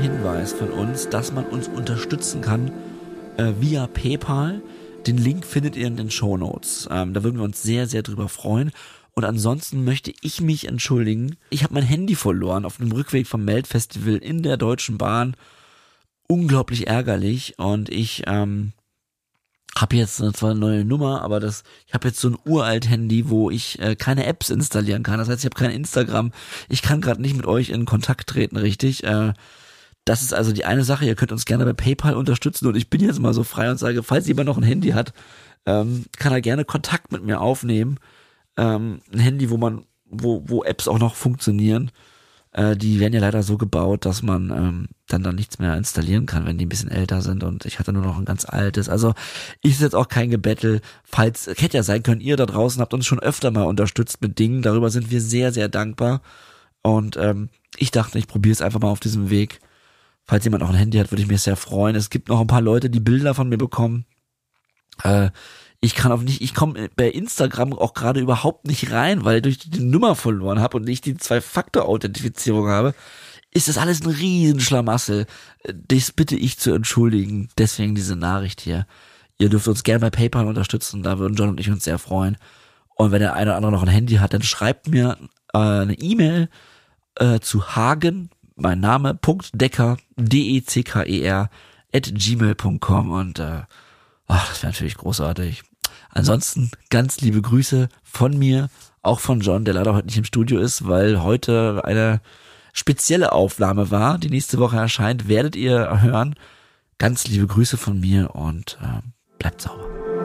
Hinweis von uns, dass man uns unterstützen kann äh, via PayPal. Den Link findet ihr in den Show Notes. Ähm, da würden wir uns sehr, sehr drüber freuen. Und ansonsten möchte ich mich entschuldigen. Ich habe mein Handy verloren auf dem Rückweg vom Meldfestival in der Deutschen Bahn. Unglaublich ärgerlich. Und ich ähm, habe jetzt zwar eine neue Nummer, aber das, ich habe jetzt so ein uralt Handy, wo ich äh, keine Apps installieren kann. Das heißt, ich habe kein Instagram. Ich kann gerade nicht mit euch in Kontakt treten, richtig. Äh, das ist also die eine Sache. Ihr könnt uns gerne bei PayPal unterstützen und ich bin jetzt mal so frei und sage, falls jemand noch ein Handy hat, ähm, kann er gerne Kontakt mit mir aufnehmen. Ähm, ein Handy, wo man, wo, wo Apps auch noch funktionieren. Äh, die werden ja leider so gebaut, dass man ähm, dann dann nichts mehr installieren kann, wenn die ein bisschen älter sind und ich hatte nur noch ein ganz altes. Also ist jetzt auch kein Gebettel. Falls, hätte ja sein können, ihr da draußen habt uns schon öfter mal unterstützt mit Dingen. Darüber sind wir sehr, sehr dankbar. Und ähm, ich dachte, ich probiere es einfach mal auf diesem Weg. Falls jemand noch ein Handy hat, würde ich mich sehr freuen. Es gibt noch ein paar Leute, die Bilder von mir bekommen. Äh, ich kann auch nicht, ich komme bei Instagram auch gerade überhaupt nicht rein, weil ich die Nummer verloren habe und nicht die Zwei-Faktor-Authentifizierung habe. Ist das alles ein Riesenschlamassel. Das bitte ich zu entschuldigen. Deswegen diese Nachricht hier. Ihr dürft uns gerne bei PayPal unterstützen, da würden John und ich uns sehr freuen. Und wenn der eine oder andere noch ein Handy hat, dann schreibt mir äh, eine E-Mail äh, zu Hagen, mein Name, Punkt Decker, D-E-C-K-E-R, at gmail.com und äh, ach, das wäre natürlich großartig. Ansonsten ganz liebe Grüße von mir, auch von John, der leider heute nicht im Studio ist, weil heute eine spezielle Aufnahme war, die nächste Woche erscheint, werdet ihr hören. Ganz liebe Grüße von mir und äh, bleibt sauber.